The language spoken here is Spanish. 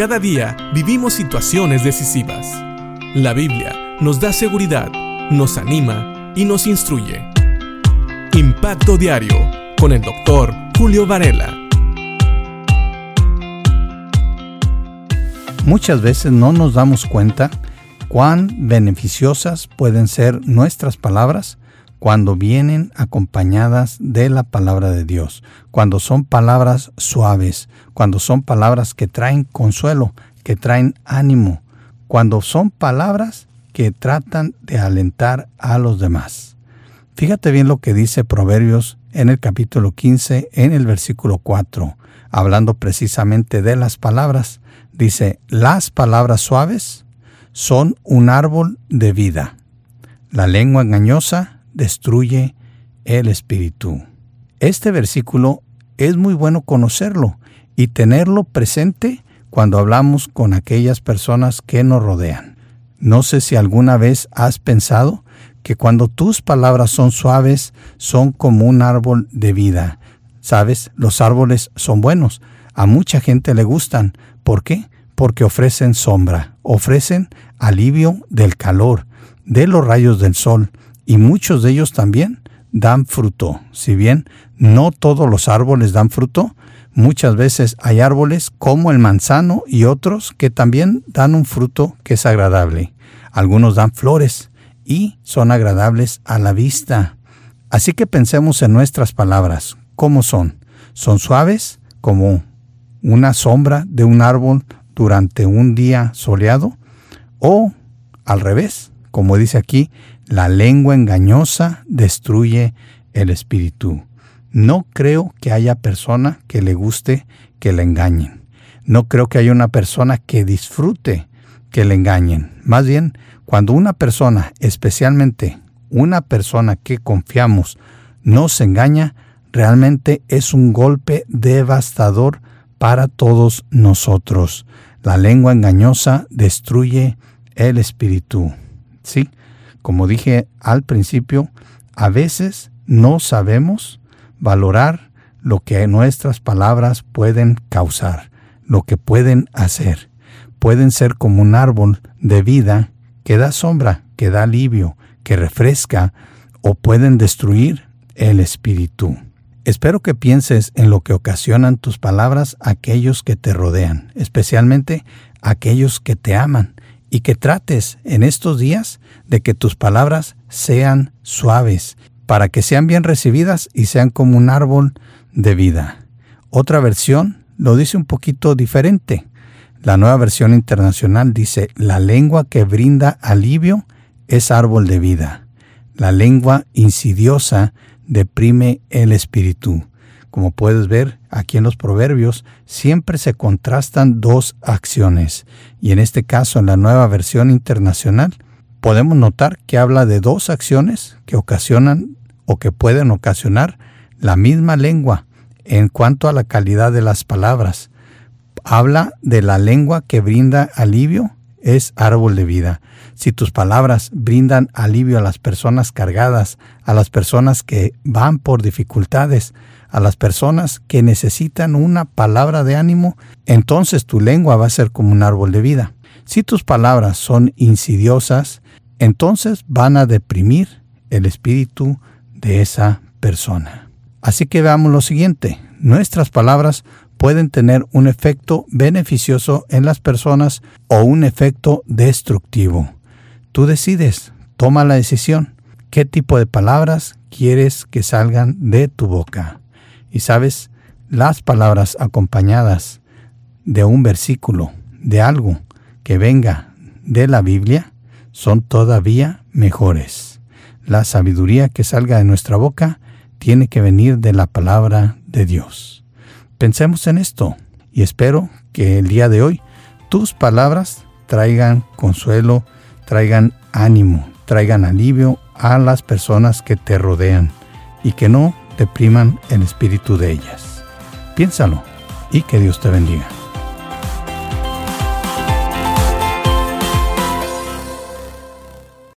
Cada día vivimos situaciones decisivas. La Biblia nos da seguridad, nos anima y nos instruye. Impacto Diario con el doctor Julio Varela. Muchas veces no nos damos cuenta cuán beneficiosas pueden ser nuestras palabras cuando vienen acompañadas de la palabra de Dios, cuando son palabras suaves, cuando son palabras que traen consuelo, que traen ánimo, cuando son palabras que tratan de alentar a los demás. Fíjate bien lo que dice Proverbios en el capítulo 15, en el versículo 4, hablando precisamente de las palabras. Dice, las palabras suaves son un árbol de vida. La lengua engañosa destruye el espíritu. Este versículo es muy bueno conocerlo y tenerlo presente cuando hablamos con aquellas personas que nos rodean. No sé si alguna vez has pensado que cuando tus palabras son suaves, son como un árbol de vida. Sabes, los árboles son buenos, a mucha gente le gustan. ¿Por qué? Porque ofrecen sombra, ofrecen alivio del calor, de los rayos del sol, y muchos de ellos también dan fruto. Si bien no todos los árboles dan fruto, muchas veces hay árboles como el manzano y otros que también dan un fruto que es agradable. Algunos dan flores y son agradables a la vista. Así que pensemos en nuestras palabras. ¿Cómo son? ¿Son suaves como una sombra de un árbol durante un día soleado? ¿O al revés? Como dice aquí, la lengua engañosa destruye el espíritu. No creo que haya persona que le guste que le engañen. No creo que haya una persona que disfrute que le engañen. Más bien, cuando una persona, especialmente una persona que confiamos, nos engaña, realmente es un golpe devastador para todos nosotros. La lengua engañosa destruye el espíritu. Sí, como dije al principio, a veces no sabemos valorar lo que nuestras palabras pueden causar, lo que pueden hacer. Pueden ser como un árbol de vida que da sombra, que da alivio, que refresca, o pueden destruir el espíritu. Espero que pienses en lo que ocasionan tus palabras aquellos que te rodean, especialmente aquellos que te aman, y que trates en estos días de que tus palabras sean suaves, para que sean bien recibidas y sean como un árbol de vida. Otra versión lo dice un poquito diferente. La nueva versión internacional dice, la lengua que brinda alivio es árbol de vida. La lengua insidiosa deprime el espíritu. Como puedes ver aquí en los proverbios, siempre se contrastan dos acciones. Y en este caso, en la nueva versión internacional, podemos notar que habla de dos acciones que ocasionan o que pueden ocasionar la misma lengua en cuanto a la calidad de las palabras. Habla de la lengua que brinda alivio, es árbol de vida. Si tus palabras brindan alivio a las personas cargadas, a las personas que van por dificultades, a las personas que necesitan una palabra de ánimo, entonces tu lengua va a ser como un árbol de vida. Si tus palabras son insidiosas, entonces van a deprimir el espíritu de esa persona. Así que veamos lo siguiente. Nuestras palabras pueden tener un efecto beneficioso en las personas o un efecto destructivo. Tú decides, toma la decisión. ¿Qué tipo de palabras quieres que salgan de tu boca? Y sabes, las palabras acompañadas de un versículo, de algo que venga de la Biblia, son todavía mejores. La sabiduría que salga de nuestra boca tiene que venir de la palabra de Dios. Pensemos en esto y espero que el día de hoy tus palabras traigan consuelo, traigan ánimo, traigan alivio a las personas que te rodean y que no depriman el espíritu de ellas. Piénsalo y que Dios te bendiga.